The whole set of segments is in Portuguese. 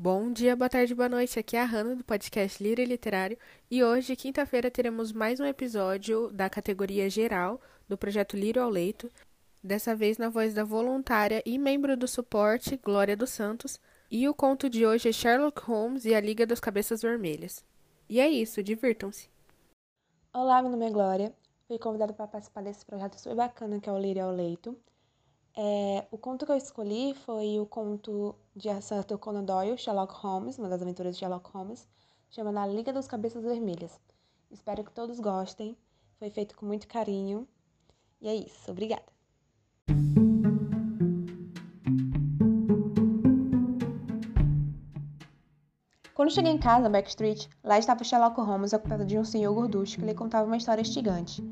Bom dia, boa tarde, boa noite. Aqui é a Hanna do podcast Lira Literário e hoje, quinta-feira, teremos mais um episódio da categoria geral do projeto Liro ao Leito. Dessa vez na voz da voluntária e membro do suporte, Glória dos Santos. E o conto de hoje é Sherlock Holmes e a Liga das Cabeças Vermelhas. E é isso, divirtam-se. Olá, meu nome é Glória. Fui convidada para participar desse projeto super bacana que é o Liro ao Leito. É, o conto que eu escolhi foi o conto de Arthur Conan Doyle, Sherlock Holmes, uma das aventuras de Sherlock Holmes, chamada A Liga dos Cabeças Vermelhas. Espero que todos gostem. Foi feito com muito carinho. E é isso. Obrigada. Quando cheguei em casa, Backstreet, lá estava Sherlock Holmes ocupado de um senhor gorducho que lhe contava uma história instigante.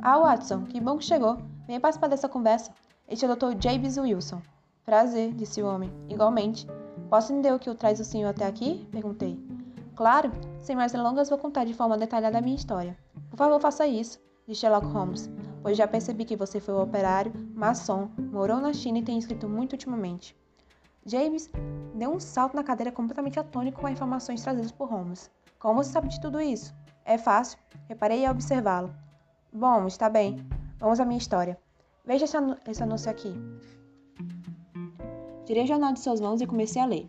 Ah, Watson, que bom que chegou. Venha participar dessa conversa. Este é o Dr. James Wilson. Prazer, disse o homem. Igualmente. Posso entender o que o traz o senhor até aqui? Perguntei. Claro. Sem mais delongas, vou contar de forma detalhada a minha história. Por favor, faça isso, disse Sherlock Holmes, pois já percebi que você foi um operário, maçom, morou na China e tem escrito muito ultimamente. James deu um salto na cadeira completamente atônico com as informações trazidas por Holmes. Como você sabe de tudo isso? É fácil. Reparei ao observá-lo. Bom, está bem. Vamos à minha história. Veja esse anúncio aqui. Tirei o jornal de suas mãos e comecei a ler.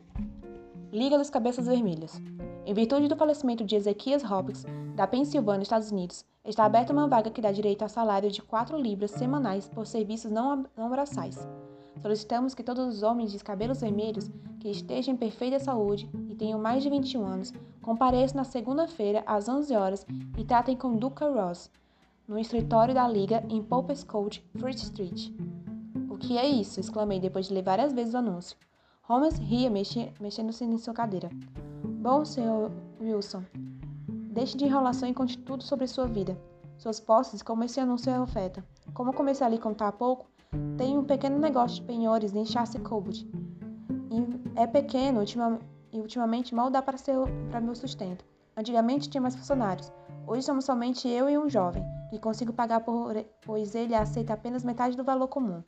Liga das Cabeças Vermelhas. Em virtude do falecimento de Ezequias Hopkins, da Pensilvânia, Estados Unidos, está aberta uma vaga que dá direito a salário de 4 libras semanais por serviços não, não braçais. Solicitamos que todos os homens de cabelos vermelhos que estejam em perfeita saúde e tenham mais de 21 anos compareçam na segunda-feira às 11 horas e tratem com Duca Ross, no escritório da Liga em Popescourt, Fleet Street. O que é isso? exclamei depois de ler várias vezes o anúncio. Holmes ria, mexendo-se em sua cadeira. Bom, Sr. Wilson, deixe de enrolação e conte tudo sobre sua vida. Suas posses, como esse anúncio é oferta. Como comecei a lhe contar há pouco, tenho um pequeno negócio de penhores em Chasse Coburg. É pequeno e ultimamente mal dá para meu sustento. Antigamente tinha mais funcionários. Hoje somos somente eu e um jovem e consigo pagar por, pois ele aceita apenas metade do valor comum.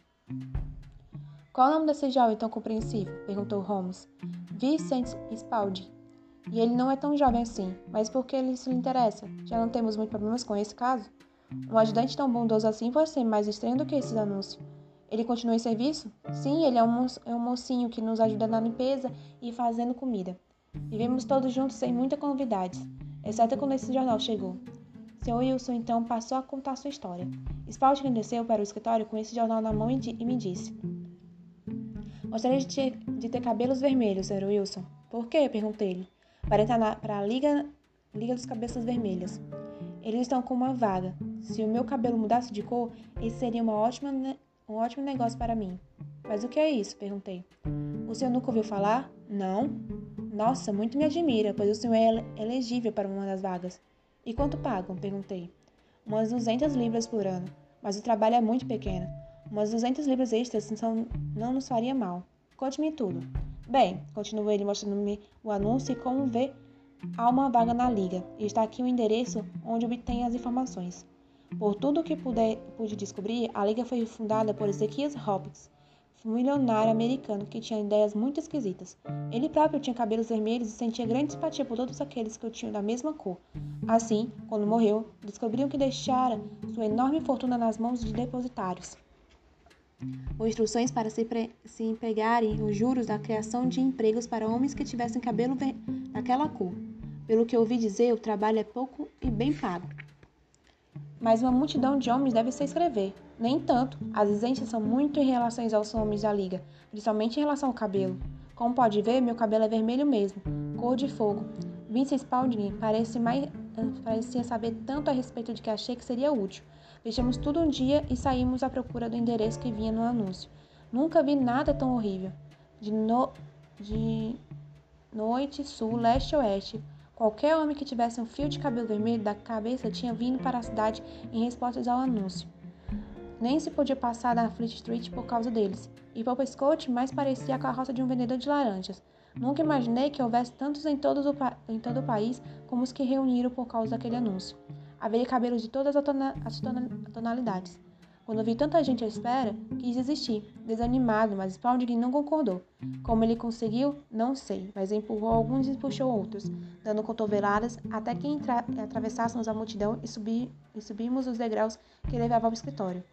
Qual é o nome desse jovem tão compreensivo? perguntou Holmes. Vincent Spaulding. E ele não é tão jovem assim, mas por que ele se lhe interessa? Já não temos muitos problemas com esse caso? Um ajudante tão bondoso assim pode ser mais estranho do que esse anúncio. Ele continua em serviço? Sim, ele é um, é um mocinho que nos ajuda na limpeza e fazendo comida. Vivemos todos juntos sem muita convidades, exceto quando esse jornal chegou. Sr. Wilson então passou a contar sua história. Spalding desceu para o escritório com esse jornal na mão e, me disse: Gostaria de ter, de ter, cabelos vermelhos, Sr. Wilson. Por quê? perguntei-lhe. Para entrar para a Liga, Liga dos Cabeças Vermelhas. Eles estão com uma vaga. Se o meu cabelo mudasse de cor, esse seria uma ótima, um ótimo negócio para mim. Mas o que é isso? perguntei. O senhor nunca ouviu falar? Não. Nossa, muito me admira, pois o senhor é elegível para uma das vagas. E quanto pagam? perguntei. Umas 200 libras por ano, mas o trabalho é muito pequeno. Umas 200 libras extras não, não nos faria mal. Conte-me tudo. Bem, continuou ele mostrando-me o anúncio e como vê, há uma vaga na liga e está aqui o endereço onde obtém as informações. Por tudo o que puder, pude descobrir, a liga foi fundada por Ezequias Hopkins, um milionário americano que tinha ideias muito esquisitas. Ele próprio tinha cabelos vermelhos e sentia grande simpatia por todos aqueles que o tinham da mesma cor. Assim, quando morreu, descobriram que deixara sua enorme fortuna nas mãos de depositários. Com instruções para se, se empregarem os juros da criação de empregos para homens que tivessem cabelo daquela cor. Pelo que ouvi dizer, o trabalho é pouco e bem pago mas uma multidão de homens deve se escrever. Nem tanto, as exigências são muito em relação aos homens da liga, principalmente em relação ao cabelo. Como pode ver, meu cabelo é vermelho mesmo, cor de fogo. Vincent Spalding parece mais, parecia saber tanto a respeito de que achei que seria útil. Fechamos tudo um dia e saímos à procura do endereço que vinha no anúncio. Nunca vi nada tão horrível. De, no, de noite, sul, leste oeste, Qualquer homem que tivesse um fio de cabelo vermelho da cabeça tinha vindo para a cidade em resposta ao anúncio. Nem se podia passar na Fleet Street por causa deles, e Papa Scott mais parecia a carroça de um vendedor de laranjas. Nunca imaginei que houvesse tantos em todo, o, em todo o país como os que reuniram por causa daquele anúncio. Haveria cabelos de todas as tonalidades. Quando vi tanta gente à espera, quis desistir, desanimado, mas Spalding não concordou. Como ele conseguiu, não sei, mas empurrou alguns e puxou outros, dando cotoveladas até que atravessássemos a multidão e, subi e subimos os degraus que levavam ao escritório.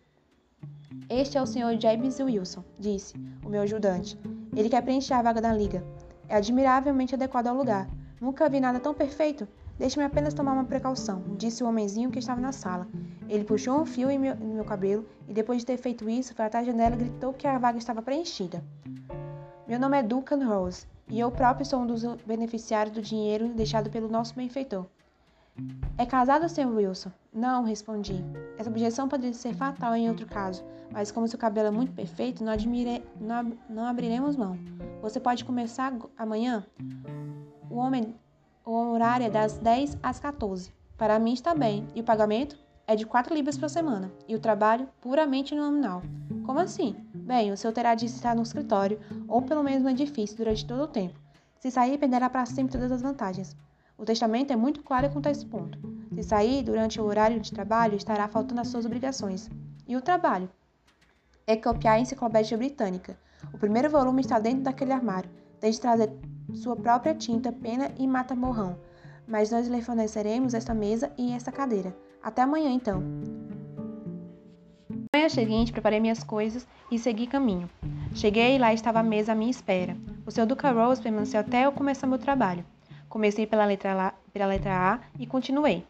Este é o Sr. James Wilson, disse o meu ajudante. Ele quer preencher a vaga da liga. É admiravelmente adequado ao lugar. Nunca vi nada tão perfeito. Deixe-me apenas tomar uma precaução, disse o homenzinho que estava na sala. Ele puxou um fio em meu, em meu cabelo e, depois de ter feito isso, foi até a janela e gritou que a vaga estava preenchida. Meu nome é Duncan Rose e eu próprio sou um dos beneficiários do dinheiro deixado pelo nosso benfeitor. É casado, Sr. Wilson? Não, respondi. Essa objeção poderia ser fatal em outro caso, mas como seu cabelo é muito perfeito, não, admire... não, não abriremos mão. Você pode começar amanhã? O, homem... o horário é das 10 às 14. Para mim está bem. E o pagamento? É de 4 libras por semana. E o trabalho puramente nominal. Como assim? Bem, o senhor terá de estar no escritório, ou pelo menos no edifício, durante todo o tempo. Se sair, perderá para sempre todas as vantagens. O testamento é muito claro quanto a esse ponto. Se sair durante o horário de trabalho, estará faltando às suas obrigações. E o trabalho? É copiar a enciclopédia britânica. O primeiro volume está dentro daquele armário. Tem de trazer sua própria tinta, pena e mata-morrão. Mas nós lhe forneceremos esta mesa e esta cadeira. Até amanhã, então. Na manhã seguinte, preparei minhas coisas e segui caminho. Cheguei e lá estava a mesa à minha espera. O Sr. Duca Rose permaneceu até eu começar meu trabalho. Comecei pela letra, pela letra A e continuei.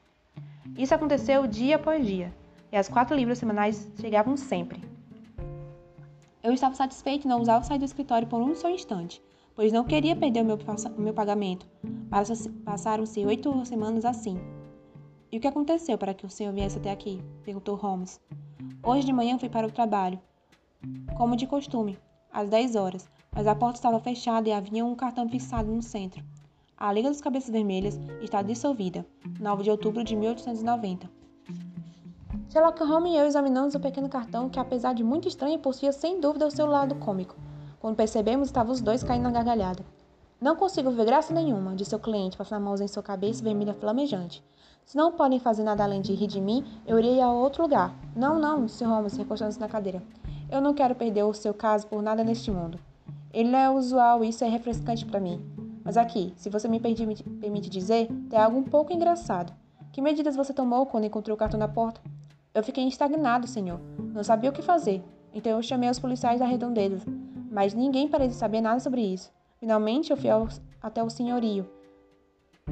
Isso aconteceu dia após dia, e as quatro libras semanais chegavam sempre. Eu estava satisfeito e não usava sair do escritório por um só instante, pois não queria perder o meu, o meu pagamento. Passaram-se oito semanas assim. E o que aconteceu para que o senhor viesse até aqui? perguntou Holmes. Hoje de manhã fui para o trabalho, como de costume, às dez horas, mas a porta estava fechada e havia um cartão fixado no centro. A Liga dos Cabeças Vermelhas está dissolvida, 9 de outubro de 1890. Sherlock Holmes e eu examinamos o pequeno cartão que, apesar de muito estranho, possuía sem dúvida o seu lado cômico. Quando percebemos, estavam os dois caindo na gargalhada. Não consigo ver graça nenhuma, disse o cliente, passando a mão em sua cabeça vermelha flamejante. Se não podem fazer nada além de rir de mim, eu irei a outro lugar. Não, não, disse Holmes, recostando-se na cadeira. Eu não quero perder o seu caso por nada neste mundo. Ele é usual e isso é refrescante para mim. Mas aqui, se você me permite dizer, tem algo um pouco engraçado. Que medidas você tomou quando encontrou o cartão na porta? Eu fiquei estagnado, senhor. Não sabia o que fazer. Então eu chamei os policiais da redondeza. Mas ninguém parece saber nada sobre isso. Finalmente eu fui ao, até o senhorio,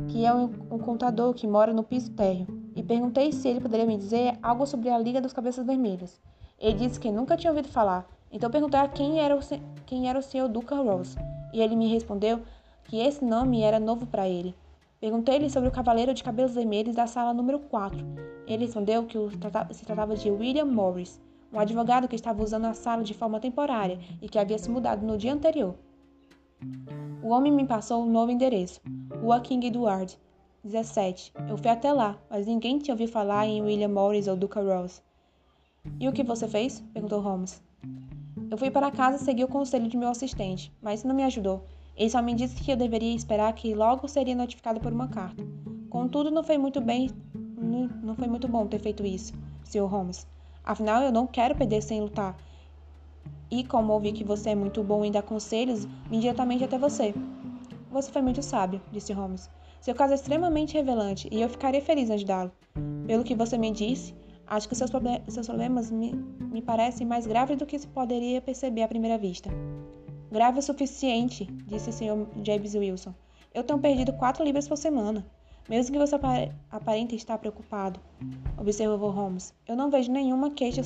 que é um, um contador que mora no piso térreo, e perguntei se ele poderia me dizer algo sobre a Liga dos Cabeças Vermelhas. Ele disse que nunca tinha ouvido falar. Então perguntei a quem era o, quem era o senhor Duca Rose. E ele me respondeu que esse nome era novo para ele. Perguntei-lhe sobre o cavaleiro de cabelos vermelhos da sala número 4. Ele respondeu que se tratava de William Morris, um advogado que estava usando a sala de forma temporária e que havia se mudado no dia anterior. O homem me passou um novo endereço, Rua King Edward, 17. Eu fui até lá, mas ninguém tinha ouvido falar em William Morris ou Duca Rose. E o que você fez? perguntou Holmes. Eu fui para casa e segui o conselho de meu assistente, mas isso não me ajudou. Ele só me disse que eu deveria esperar que logo seria notificado por uma carta. Contudo, não foi muito bem, não foi muito bom ter feito isso, Sr. Holmes. Afinal, eu não quero perder sem lutar. E como ouvi que você é muito bom em dar conselhos, vim diretamente até você. Você foi muito sábio, disse Holmes. Seu caso é extremamente revelante e eu ficaria feliz em ajudá-lo. Pelo que você me disse, acho que seus, seus problemas me, me parecem mais graves do que se poderia perceber à primeira vista. Grave o suficiente, disse o Sr. James Wilson. Eu tenho perdido quatro libras por semana. Mesmo que você aparente estar preocupado, observou Holmes. Eu não vejo nenhuma queixa,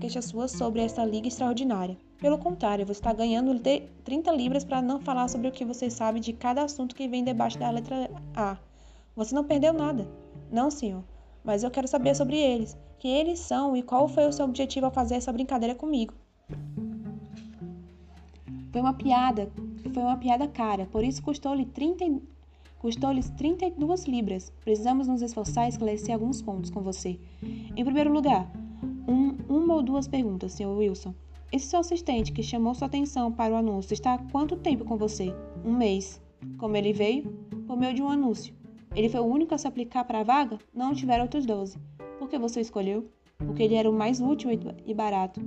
queixa sua sobre esta liga extraordinária. Pelo contrário, você está ganhando 30 libras para não falar sobre o que você sabe de cada assunto que vem debaixo da letra A. Você não perdeu nada. Não, senhor. Mas eu quero saber sobre eles. Quem eles são e qual foi o seu objetivo ao fazer essa brincadeira comigo. Foi uma piada, foi uma piada cara, por isso custou-lhe 30 custou-lhes 32 libras. Precisamos nos esforçar e esclarecer alguns pontos com você. Em primeiro lugar, um, uma ou duas perguntas, Sr. Wilson. Esse seu assistente que chamou sua atenção para o anúncio está há quanto tempo com você? Um mês. Como ele veio? Por meio de um anúncio. Ele foi o único a se aplicar para a vaga? Não tiveram outros 12. Por que você escolheu? porque ele era o mais útil e barato.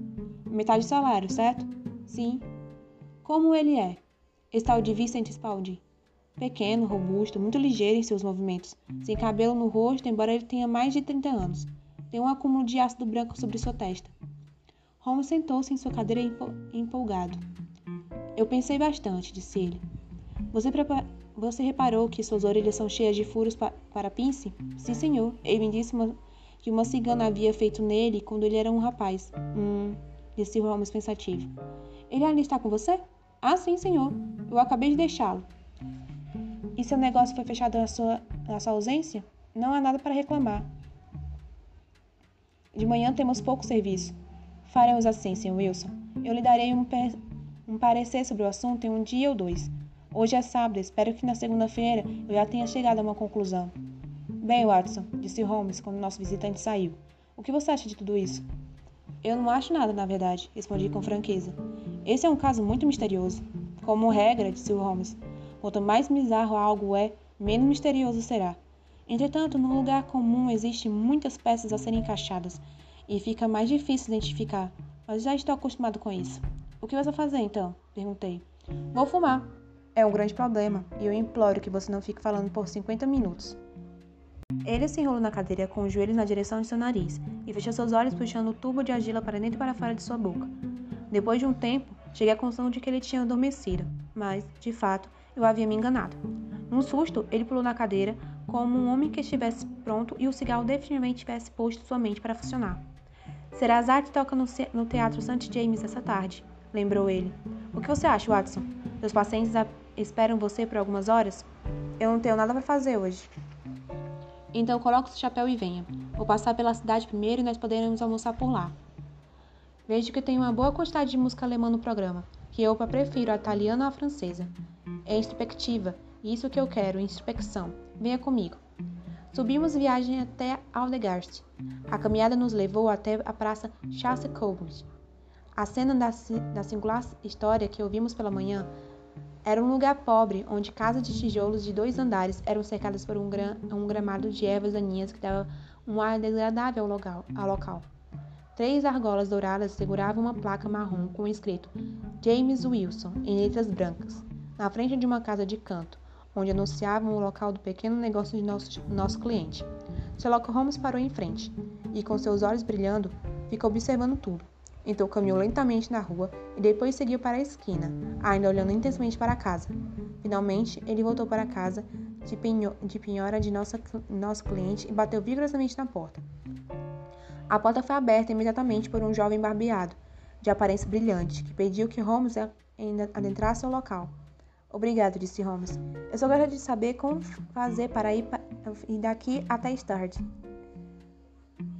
Metade do salário, certo? Sim. Como ele é? De Vincent Spaulding. Pequeno, robusto, muito ligeiro em seus movimentos, sem cabelo no rosto, embora ele tenha mais de 30 anos. Tem um acúmulo de ácido branco sobre sua testa. Holmes sentou-se em sua cadeira empolgado. Eu pensei bastante, disse ele. Você, Você reparou que suas orelhas são cheias de furos pa para pince? Sim, senhor. Ele me disse uma... que uma cigana havia feito nele quando ele era um rapaz. Hum, disse Holmes pensativo. Ele ainda está com você? Ah, sim, senhor. Eu acabei de deixá-lo. E seu negócio foi fechado na sua, na sua ausência? Não há nada para reclamar. De manhã temos pouco serviço. Faremos assim, Sr. Wilson. Eu lhe darei um, um parecer sobre o assunto em um dia ou dois. Hoje é sábado, espero que na segunda-feira eu já tenha chegado a uma conclusão. Bem, Watson, disse Holmes quando nosso visitante saiu. O que você acha de tudo isso? Eu não acho nada, na verdade, respondi com franqueza. Esse é um caso muito misterioso. Como regra, disse Holmes, quanto mais bizarro algo é, menos misterioso será. Entretanto, no lugar comum existem muitas peças a serem encaixadas e fica mais difícil identificar, mas já estou acostumado com isso. O que você vai fazer então? Perguntei. Vou fumar. É um grande problema e eu imploro que você não fique falando por 50 minutos. Ele se enrolou na cadeira com os joelhos na direção de seu nariz e fechou seus olhos puxando o tubo de argila para dentro e para fora de sua boca. Depois de um tempo, cheguei à conclusão de que ele tinha adormecido, mas, de fato, eu havia me enganado. Num susto, ele pulou na cadeira, como um homem que estivesse pronto e o cigarro definitivamente tivesse posto sua mente para funcionar. Serazade toca no, no Teatro St. James essa tarde, lembrou ele. O que você acha, Watson? Seus pacientes esperam você por algumas horas? Eu não tenho nada para fazer hoje. Então coloque seu chapéu e venha. Vou passar pela cidade primeiro e nós poderemos almoçar por lá. Vejo que tem uma boa quantidade de música alemã no programa, que eu prefiro a italiana ou a francesa. É introspectiva, isso que eu quero, introspecção. Venha comigo. Subimos viagem até Aldegast. A caminhada nos levou até a praça Chasse Coburg. A cena da, da singular história que ouvimos pela manhã era um lugar pobre, onde casas de tijolos de dois andares eram cercadas por um, um gramado de ervas daninhas que dava um ar desagradável ao local. Três argolas douradas seguravam uma placa marrom com escrito James Wilson em letras brancas, na frente de uma casa de canto onde anunciavam o local do pequeno negócio de nosso, nosso cliente. Sherlock Holmes parou em frente e, com seus olhos brilhando, ficou observando tudo. Então caminhou lentamente na rua e depois seguiu para a esquina, ainda olhando intensamente para a casa. Finalmente, ele voltou para a casa de, penho, de penhora de nossa, nosso cliente e bateu vigorosamente na porta. A porta foi aberta imediatamente por um jovem barbeado, de aparência brilhante, que pediu que Holmes adentrasse o local. Obrigado, disse Holmes. Eu só gostaria de saber como fazer para ir, pa ir daqui até Stard.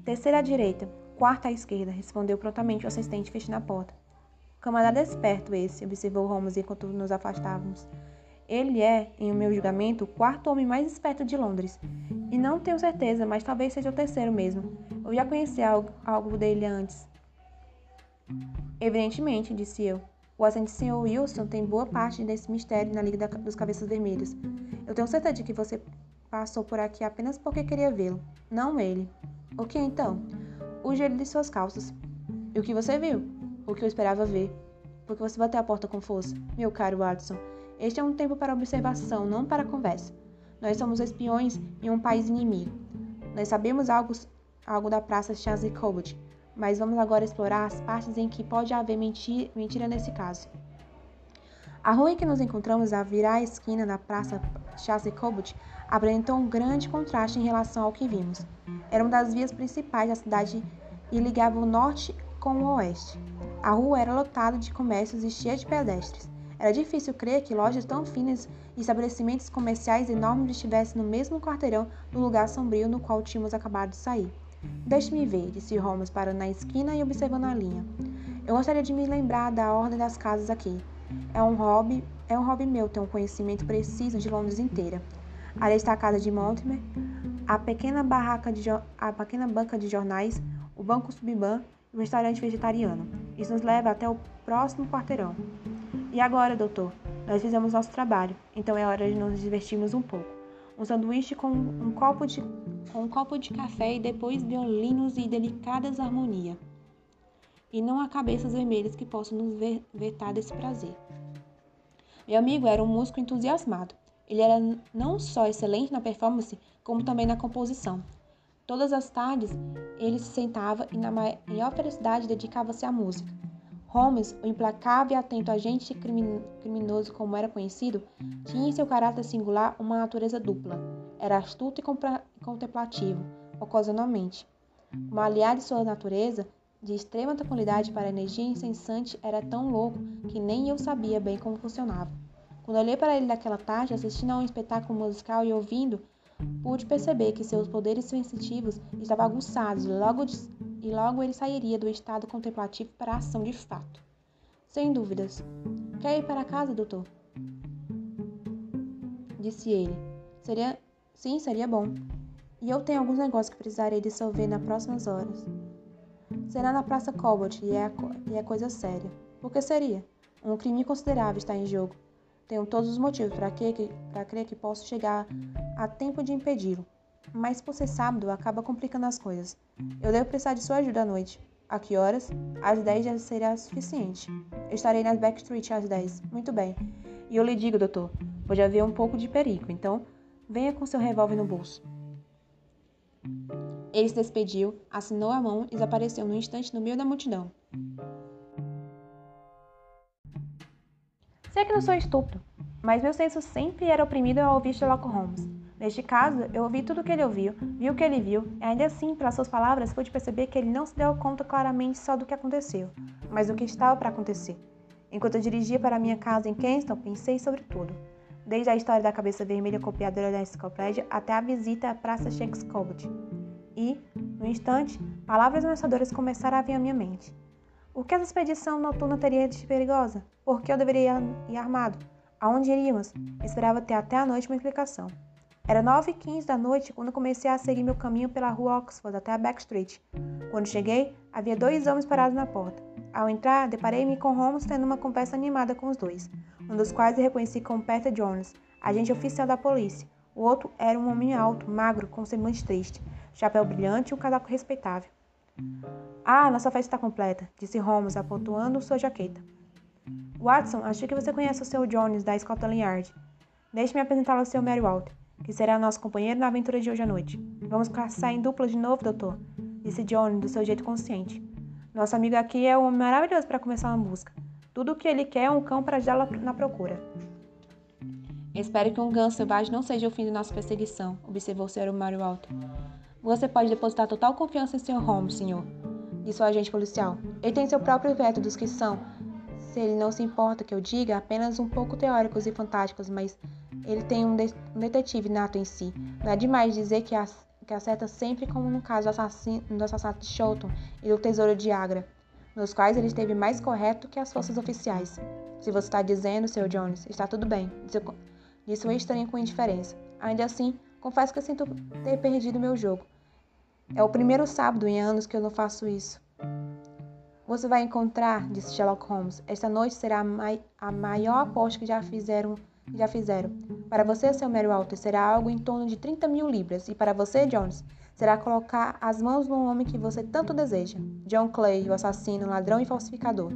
Terceira à direita, quarta à esquerda, respondeu prontamente o assistente fechando a porta. Camarada esperto esse, observou Holmes enquanto nos afastávamos. Ele é, em meu julgamento, o quarto homem mais esperto de Londres. E não tenho certeza, mas talvez seja o terceiro mesmo. Eu já conheci algo, algo dele antes. Evidentemente, disse eu. O assente Sr. Wilson tem boa parte desse mistério na Liga dos Cabeças Vermelhas. Eu tenho certeza de que você passou por aqui apenas porque queria vê-lo, não ele. O que então? O gelo de suas calças. E o que você viu? O que eu esperava ver. Porque você bateu a porta com força. Meu caro Watson, este é um tempo para observação, não para conversa. Nós somos espiões em um país inimigo. Nós sabemos algo, algo da Praça Colbert, mas vamos agora explorar as partes em que pode haver mentira, mentira nesse caso. A rua em que nos encontramos a virar a esquina da Praça Chasse Cobut apresentou um grande contraste em relação ao que vimos. Era uma das vias principais da cidade e ligava o norte com o oeste. A rua era lotada de comércios e cheia de pedestres. Era difícil crer que lojas tão finas e estabelecimentos comerciais enormes estivessem no mesmo quarteirão do lugar sombrio no qual tínhamos acabado de sair. Deixe-me ver, disse Holmes parando na esquina e observando a linha. Eu gostaria de me lembrar da ordem das casas aqui. É um hobby, é um hobby meu ter um conhecimento preciso de Londres inteira. Ali está a casa de Mortimer, a pequena barraca de a pequena banca de jornais, o banco Subban e o restaurante vegetariano. Isso nos leva até o próximo quarteirão. E agora, doutor? Nós fizemos nosso trabalho, então é hora de nos divertirmos um pouco. um sanduíche com um copo de, com um copo de café e depois violinos e delicadas harmonia. E não há cabeças vermelhas que possam nos vetar desse prazer. Meu amigo era um músico entusiasmado. Ele era não só excelente na performance, como também na composição. Todas as tardes, ele se sentava e, na maior felicidade, dedicava-se à música. Holmes, o implacável e atento agente criminoso como era conhecido, tinha em seu caráter singular uma natureza dupla. Era astuto e contemplativo, ocasionalmente. Como aliado de sua natureza, de extrema tranquilidade para a energia incessante, era tão louco que nem eu sabia bem como funcionava. Quando olhei para ele naquela tarde, assistindo a um espetáculo musical e ouvindo, pude perceber que seus poderes sensitivos estavam aguçados logo, e logo ele sairia do estado contemplativo para a ação de fato. Sem dúvidas. Quer ir para casa, doutor? Disse ele. Seria. Sim, seria bom. E eu tenho alguns negócios que precisarei dissolver nas próximas horas. Será na Praça Colbert e é, e é coisa séria. Por que seria? Um crime considerável está em jogo. Tenho todos os motivos para que, crer que posso chegar a tempo de impedi-lo. Mas por ser sábado, acaba complicando as coisas. Eu devo precisar de sua ajuda à noite. A que horas? Às 10 já será suficiente. Eu estarei nas Backstreet às 10. Muito bem. E eu lhe digo, doutor, pode haver um pouco de perigo, então venha com seu revólver no bolso. Ele se despediu, assinou a mão e desapareceu num instante no meio da multidão. Sei que não sou estúpido, mas meu senso sempre era oprimido ao ouvir Sherlock Holmes. Neste caso, eu ouvi tudo o que ele ouviu, vi o que ele viu, e ainda assim, pelas suas palavras, pude perceber que ele não se deu conta claramente só do que aconteceu, mas do que estava para acontecer. Enquanto eu dirigia para minha casa em Kenston, pensei sobre tudo. Desde a história da cabeça vermelha copiadora da enciclopédia até a visita à Praça Shakespeare. E, no instante, palavras ameaçadoras começaram a vir à minha mente. O que essa expedição noturna teria de perigosa? Por que eu deveria ir armado? Aonde iríamos? Esperava ter até a noite uma explicação. Era nove e quinze da noite quando comecei a seguir meu caminho pela rua Oxford até a Back Street. Quando cheguei, havia dois homens parados na porta. Ao entrar, deparei-me com Holmes tendo uma conversa animada com os dois, um dos quais reconheci como Peter Jones, agente oficial da polícia. O outro era um homem alto, magro, com semblante triste, chapéu brilhante e um casaco respeitável. Ah, nossa festa está completa, disse Holmes, apontoando sua jaqueta. Watson, acho que você conhece o Sr. Jones, da Scotland Yard. Deixe-me apresentá-lo ao Sr. Mary Walter, que será nosso companheiro na aventura de hoje à noite. Vamos caçar em dupla de novo, doutor, disse Jones, do seu jeito consciente. Nosso amigo aqui é um homem maravilhoso para começar uma busca. Tudo o que ele quer é um cão para ajudá-lo na procura. Espero que um ganso selvagem não seja o fim de nossa perseguição, observou o Sr. Mary Walter. Você pode depositar total confiança em Sr. Holmes, senhor, disse o agente policial. Ele tem seu próprio métodos que são, se ele não se importa que eu diga, apenas um pouco teóricos e fantásticos, mas ele tem um, de um detetive nato em si. Não é demais dizer que, as, que acerta sempre como no caso do assassino, do assassinato de Shelton e do tesouro de Agra, nos quais ele esteve mais correto que as forças oficiais. Se você está dizendo, Sr. Jones, está tudo bem, disse, disse o estranho com indiferença. Ainda assim, confesso que sinto ter perdido meu jogo. É o primeiro sábado em anos que eu não faço isso. Você vai encontrar, disse Sherlock Holmes. Esta noite será a, mai a maior aposta que já fizeram. Já fizeram. Para você, seu Mary Walter, será algo em torno de 30 mil libras. E para você, Jones, será colocar as mãos no homem que você tanto deseja. John Clay, o assassino, ladrão e falsificador.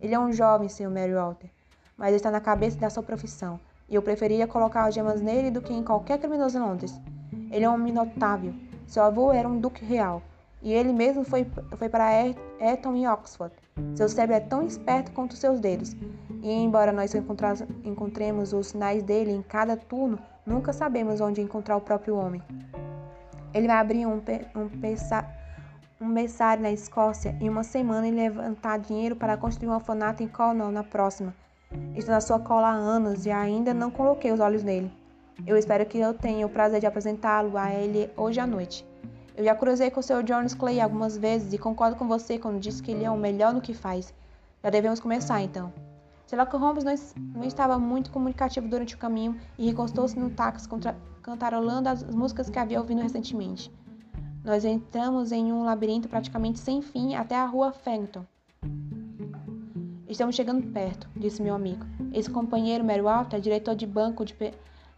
Ele é um jovem, seu Mary Walter, mas está na cabeça da sua profissão. E eu preferia colocar as gemas nele do que em qualquer criminoso em Londres. Ele é um homem notável, seu avô era um duque real, e ele mesmo foi, foi para Eton e Oxford. Seu cérebro é tão esperto quanto seus dedos, e embora nós encontremos os sinais dele em cada turno, nunca sabemos onde encontrar o próprio homem. Ele vai abrir um, um, um berçário na Escócia em uma semana e levantar dinheiro para construir um orfanato em Cornwall na próxima. Estou na sua cola há anos e ainda não coloquei os olhos nele. Eu espero que eu tenha o prazer de apresentá-lo a ele hoje à noite. Eu já cruzei com o Sr. Jones Clay algumas vezes e concordo com você quando diz que ele é o melhor no que faz. Já devemos começar, então. Sherlock Holmes não, não estava muito comunicativo durante o caminho e recostou-se no táxi cantarolando as músicas que havia ouvido recentemente. Nós entramos em um labirinto praticamente sem fim até a rua Fenton. Estamos chegando perto, disse meu amigo. Esse companheiro, Mary Walter, é diretor de banco de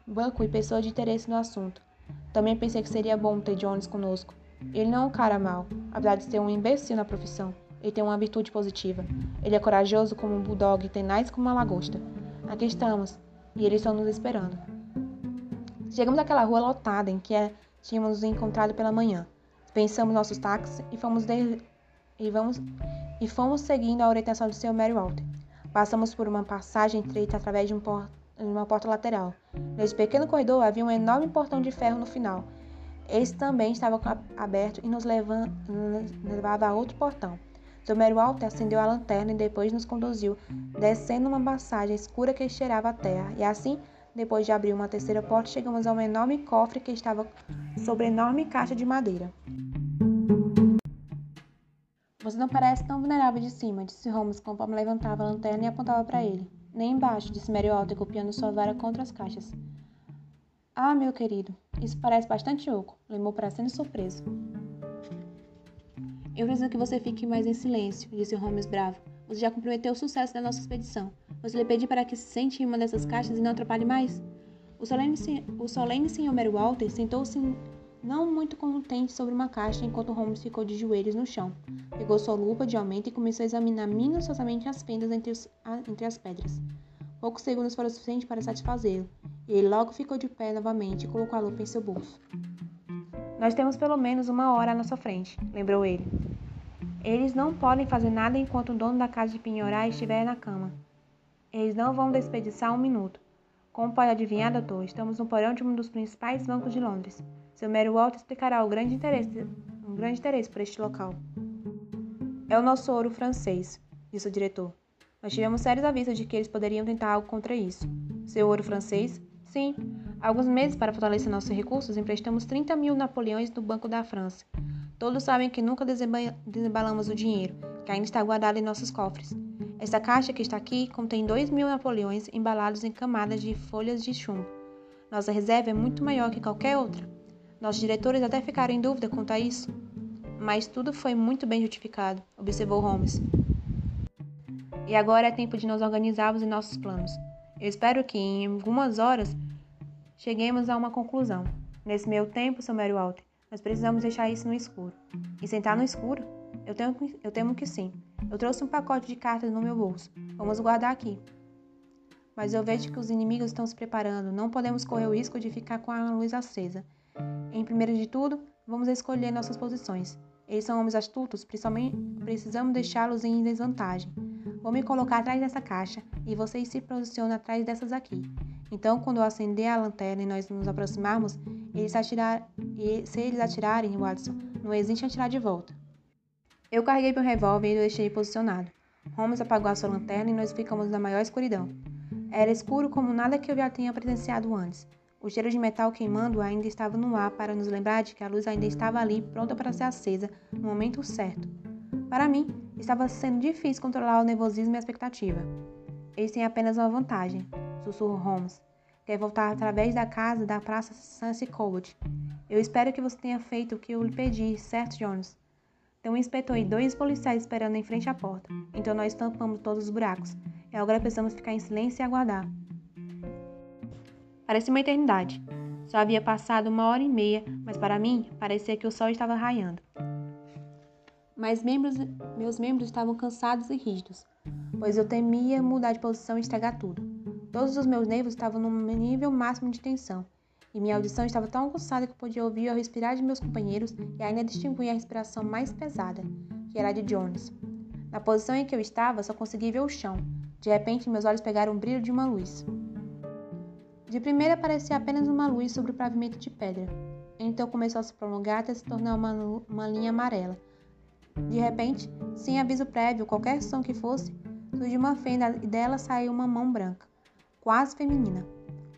banco e pessoa de interesse no assunto. Também pensei que seria bom ter Jones conosco. Ele não é um cara mau, apesar de ser um imbecil na profissão. Ele tem uma virtude positiva. Ele é corajoso como um bulldog e tenaz como uma lagosta. Aqui estamos, e eles estão nos esperando. Chegamos àquela rua lotada em que é, tínhamos nos encontrado pela manhã. Pensamos nossos táxis e fomos, de... e, vamos... e fomos seguindo a orientação do Sr. Mary Walter. Passamos por uma passagem estreita através de um por... uma porta lateral. Nesse pequeno corredor havia um enorme portão de ferro no final. Esse também estava aberto e nos, leva... nos levava a outro portão. Sr. Mary Walter acendeu a lanterna e depois nos conduziu, descendo uma passagem escura que cheirava a terra, e assim depois de abrir uma terceira porta, chegamos a um enorme cofre que estava sobre enorme caixa de madeira. Você não parece tão vulnerável de cima, disse Holmes conforme levantava a lanterna e apontava para ele. Nem embaixo, disse Walter, copiando sua vara contra as caixas. Ah, meu querido, isso parece bastante oco, lembrou parecendo surpreso. Eu preciso que você fique mais em silêncio, disse Holmes bravo. Você já comprometeu o sucesso da nossa expedição. Você lhe pedi para que se sente em uma dessas caixas e não atrapalhe mais? O solene, o solene Sr. Mary Walter sentou-se não muito contente sobre uma caixa enquanto Holmes ficou de joelhos no chão. Pegou sua lupa de aumento e começou a examinar minuciosamente as fendas entre, os, a, entre as pedras. Poucos segundos foram suficientes para satisfazê-lo, e ele logo ficou de pé novamente e colocou a lupa em seu bolso. Nós temos pelo menos uma hora à nossa frente, lembrou ele. Eles não podem fazer nada enquanto o dono da casa de Pinhorar estiver na cama. Eles não vão desperdiçar um minuto. Como pode adivinhar, doutor, estamos no porão de um dos principais bancos de Londres. Mary Walter explicará o grande interesse, um grande interesse por este local. É o nosso ouro francês, disse o diretor. Nós tivemos sérios avisos de que eles poderiam tentar algo contra isso. Seu ouro francês? Sim. Há alguns meses, para fortalecer nossos recursos, emprestamos 30 mil napoleões do Banco da França. Todos sabem que nunca desembalamos o dinheiro, que ainda está guardado em nossos cofres. Esta caixa que está aqui contém dois mil napoleões embalados em camadas de folhas de chumbo. Nossa reserva é muito maior que qualquer outra. Nossos diretores até ficaram em dúvida quanto a isso. Mas tudo foi muito bem justificado, observou Holmes. E agora é tempo de nos organizarmos em nossos planos. Eu espero que, em algumas horas, cheguemos a uma conclusão. Nesse meio tempo, Sr. Mary Walter, nós precisamos deixar isso no escuro. E sentar no escuro? Eu, tenho, eu temo que sim. Eu trouxe um pacote de cartas no meu bolso. Vamos guardar aqui. Mas eu vejo que os inimigos estão se preparando. Não podemos correr o risco de ficar com a luz acesa. Em primeiro de tudo, vamos escolher nossas posições. Eles são homens astutos, precisamos deixá-los em desvantagem. Vou me colocar atrás dessa caixa e vocês se posicionam atrás dessas aqui. Então, quando eu acender a lanterna e nós nos aproximarmos, eles atirar... e se eles atirarem, Watson, não existe atirar de volta. Eu carreguei meu revólver e o deixei posicionado. Holmes apagou a sua lanterna e nós ficamos na maior escuridão. Era escuro como nada que eu já tenha presenciado antes. O cheiro de metal queimando ainda estava no ar para nos lembrar de que a luz ainda estava ali, pronta para ser acesa no momento certo. Para mim, estava sendo difícil controlar o nervosismo e a expectativa. Eles têm apenas uma vantagem, sussurrou Holmes. Quer voltar através da casa da Praça Sancy Cobalt. Eu espero que você tenha feito o que eu lhe pedi, certo, Jones? Tem um inspetor e dois policiais esperando em frente à porta. Então nós tampamos todos os buracos. E agora precisamos ficar em silêncio e aguardar. Parecia uma eternidade. Só havia passado uma hora e meia, mas para mim parecia que o sol estava raiando. Mas membros, meus membros estavam cansados e rígidos, pois eu temia mudar de posição e estragar tudo. Todos os meus nervos estavam no nível máximo de tensão, e minha audição estava tão aguçada que podia ouvir o respirar de meus companheiros e ainda distinguir a respiração mais pesada, que era a de Jones. Na posição em que eu estava, só consegui ver o chão. De repente, meus olhos pegaram o brilho de uma luz. De primeira parecia apenas uma luz sobre o pavimento de pedra. Então começou a se prolongar até se tornar uma, uma linha amarela. De repente, sem aviso prévio, qualquer som que fosse, surgiu uma fenda e dela saiu uma mão branca quase feminina.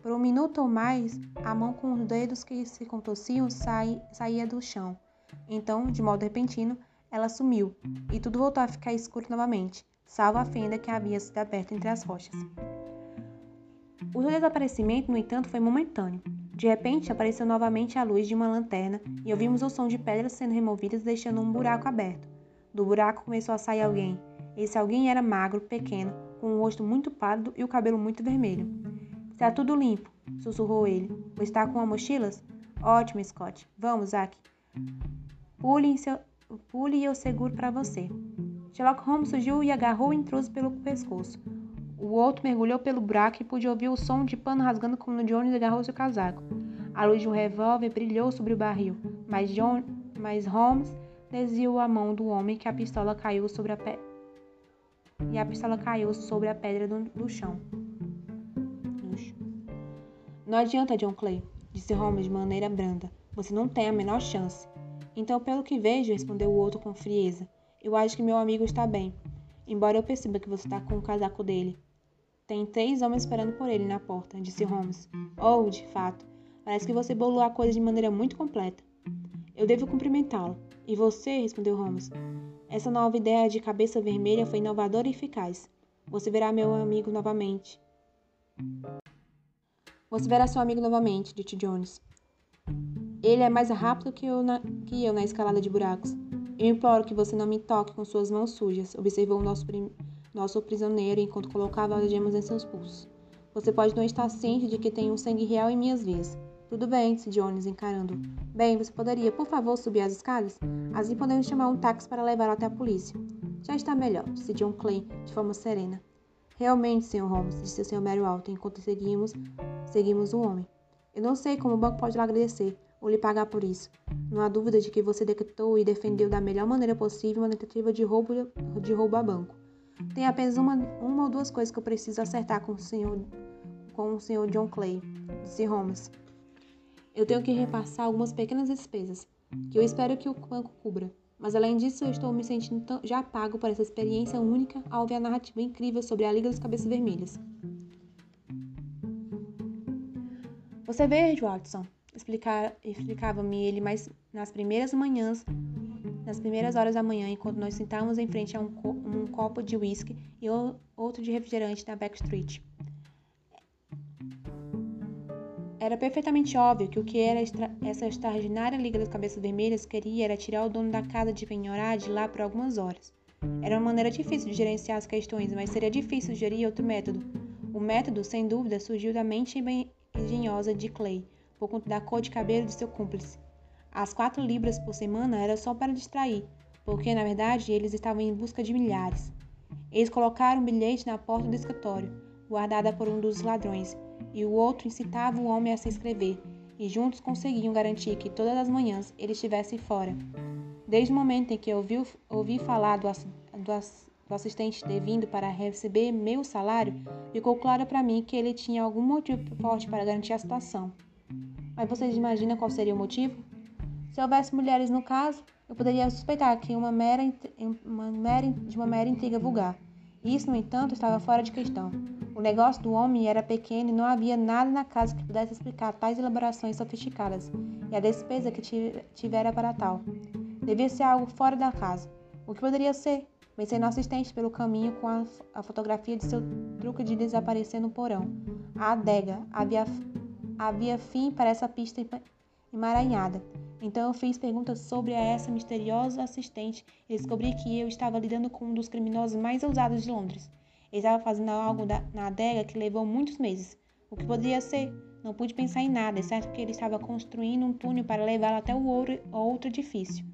Por um minuto ou mais, a mão com os dedos que se contorciam saía do chão. Então, de modo repentino, ela sumiu, e tudo voltou a ficar escuro novamente, salvo a fenda que havia sido aberta entre as rochas. O seu desaparecimento, no entanto, foi momentâneo. De repente, apareceu novamente a luz de uma lanterna e ouvimos o som de pedras sendo removidas, deixando um buraco aberto. Do buraco começou a sair alguém. Esse alguém era magro, pequeno, com o rosto muito pálido e o cabelo muito vermelho. Está tudo limpo, sussurrou ele. Está com uma mochilas? Ótimo, Scott. Vamos, Zack. Pule, seu... Pule e eu seguro para você. Sherlock Holmes surgiu e agarrou o intruso pelo pescoço. O outro mergulhou pelo buraco e pôde ouvir o som de pano rasgando quando Jones agarrou seu casaco. A luz de um revólver brilhou sobre o barril, mas, John... mas Holmes desviou a mão do homem que a pistola caiu sobre a pe... e a pistola caiu sobre a pedra do, do chão. Não adianta, John Clay, disse Holmes de maneira branda. Você não tem a menor chance. Então, pelo que vejo, respondeu o outro com frieza, eu acho que meu amigo está bem. Embora eu perceba que você está com o casaco dele. Tem três homens esperando por ele na porta, disse Holmes. Oh, de fato. Parece que você bolou a coisa de maneira muito completa. Eu devo cumprimentá-lo. E você? respondeu Holmes. Essa nova ideia de cabeça vermelha foi inovadora e eficaz. Você verá meu amigo novamente. Você verá seu amigo novamente, disse Jones. Ele é mais rápido que eu, na, que eu na escalada de buracos. Eu imploro que você não me toque com suas mãos sujas, observou o nosso, prim, nosso prisioneiro enquanto colocava as gemas em seus pulsos. Você pode não estar ciente de que tem um sangue real em minhas veias. Tudo bem, disse Jones, encarando. Bem, você poderia, por favor, subir as escadas? Assim podemos chamar um táxi para levá-lo até a polícia. Já está melhor, disse John Clay, de forma serena. Realmente, Sr. Holmes, disse o Sr. Mary Walton enquanto seguimos, seguimos o homem. Eu não sei como o banco pode lhe agradecer ou lhe pagar por isso. Não há dúvida de que você detectou e defendeu da melhor maneira possível uma tentativa de roubo, de roubo a banco. Tem apenas uma, uma ou duas coisas que eu preciso acertar com o Sr. com o Sr. John Clay, disse Holmes. Eu tenho que repassar algumas pequenas despesas, que eu espero que o banco cubra. Mas além disso, eu estou me sentindo já pago por essa experiência única ao ver a narrativa incrível sobre a Liga dos Cabeças Vermelhas. Você vê, Watson, explicava-me ele mais nas primeiras manhãs, nas primeiras horas da manhã, enquanto nós sentávamos em frente a um, co um copo de whisky e outro de refrigerante na Back Street. Era perfeitamente óbvio que o que era extra essa extraordinária Liga das Cabeças Vermelhas queria era tirar o dono da casa de penhorar de lá por algumas horas. Era uma maneira difícil de gerenciar as questões, mas seria difícil gerir outro método. O método, sem dúvida, surgiu da mente engenhosa de Clay, por conta da cor de cabelo de seu cúmplice. As quatro libras por semana era só para distrair, porque, na verdade, eles estavam em busca de milhares. Eles colocaram um bilhete na porta do escritório, guardada por um dos ladrões, e o outro incitava o homem a se inscrever, e juntos conseguiam garantir que todas as manhãs ele estivesse fora. Desde o momento em que ouvi, ouvi falar do, do, do assistente ter vindo para receber meu salário, ficou claro para mim que ele tinha algum motivo forte para garantir a situação. Mas vocês imaginam qual seria o motivo? Se houvesse mulheres no caso, eu poderia suspeitar que uma mera, uma mera, de uma mera intriga vulgar. Isso, no entanto, estava fora de questão. O negócio do homem era pequeno e não havia nada na casa que pudesse explicar tais elaborações sofisticadas e a despesa que tivera para tal. Devia ser algo fora da casa. O que poderia ser? Pensei no assistente pelo caminho com a, a fotografia de seu truque de desaparecer no porão. A adega. Havia, havia fim para essa pista emaranhada. Então eu fiz perguntas sobre a essa misteriosa assistente e descobri que eu estava lidando com um dos criminosos mais ousados de Londres. Ele estava fazendo algo da, na adega que levou muitos meses. O que poderia ser? Não pude pensar em nada, exceto que ele estava construindo um túnel para levá-lo até o outro, outro edifício.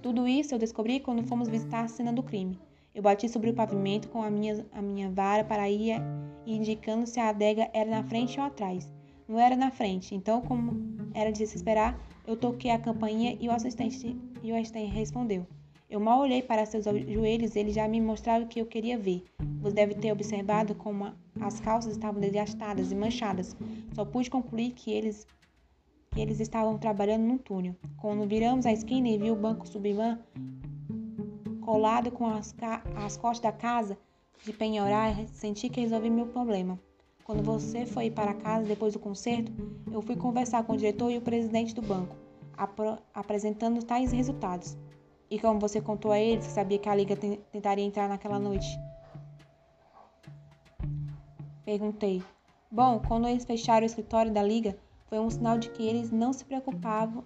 Tudo isso eu descobri quando fomos visitar a cena do crime. Eu bati sobre o pavimento com a minha, a minha vara para ir indicando se a adega era na frente ou atrás. Não era na frente, então, como era de se esperar, eu toquei a campainha e o assistente, e o assistente respondeu. Eu mal olhei para seus joelhos ele já me mostrava o que eu queria ver. Você deve ter observado como as calças estavam desgastadas e manchadas. Só pude concluir que eles que eles estavam trabalhando num túnel. Quando viramos a esquina e vi o banco subimã colado com as, as costas da casa de penhorar, senti que resolvi meu problema. Quando você foi para casa depois do concerto, eu fui conversar com o diretor e o presidente do banco, apresentando tais resultados. E como você contou a eles, sabia que a liga tentaria entrar naquela noite? Perguntei. Bom, quando eles fecharam o escritório da liga, foi um sinal de que eles não se preocupavam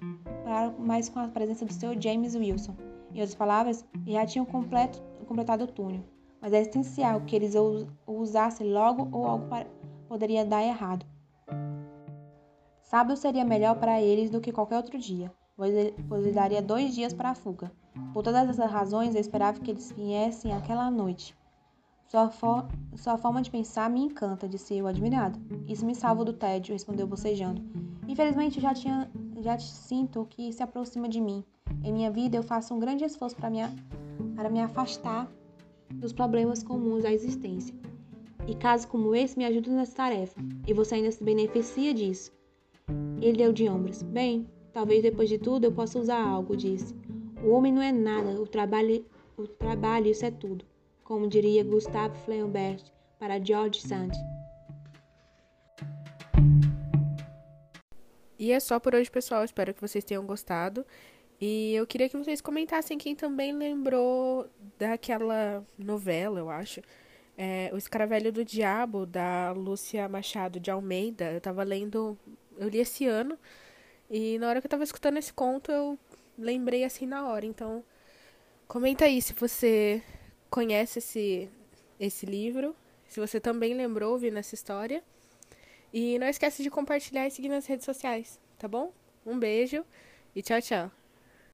mais com a presença do Sr. James Wilson. Em outras palavras, já tinham completo, completado o túnel, mas é essencial que eles o usassem logo ou algo para, poderia dar errado. Sábado seria melhor para eles do que qualquer outro dia, pois lhe daria dois dias para a fuga. Por todas essas razões, eu esperava que eles viessem aquela noite. Sua, for sua forma de pensar me encanta, disse eu, admirado. Isso me salva do tédio, respondeu bocejando. Infelizmente, já, tinha, já sinto que se aproxima de mim. Em minha vida, eu faço um grande esforço para me, para me afastar dos problemas comuns à existência. E casos como esse me ajudam nessa tarefa, e você ainda se beneficia disso. Ele deu de ombros. Bem, talvez depois de tudo eu possa usar algo, disse. O homem não é nada, o trabalho, o trabalho isso é tudo, como diria Gustave Flaubert para George Sand. E é só por hoje, pessoal. Espero que vocês tenham gostado. E eu queria que vocês comentassem quem também lembrou daquela novela, eu acho. É, o Escravelho do Diabo, da Lúcia Machado de Almeida. Eu tava lendo, eu li esse ano. E na hora que eu tava escutando esse conto, eu lembrei assim na hora. Então, comenta aí se você conhece esse, esse livro. Se você também lembrou ouvindo essa história. E não esquece de compartilhar e seguir nas redes sociais, tá bom? Um beijo e tchau, tchau.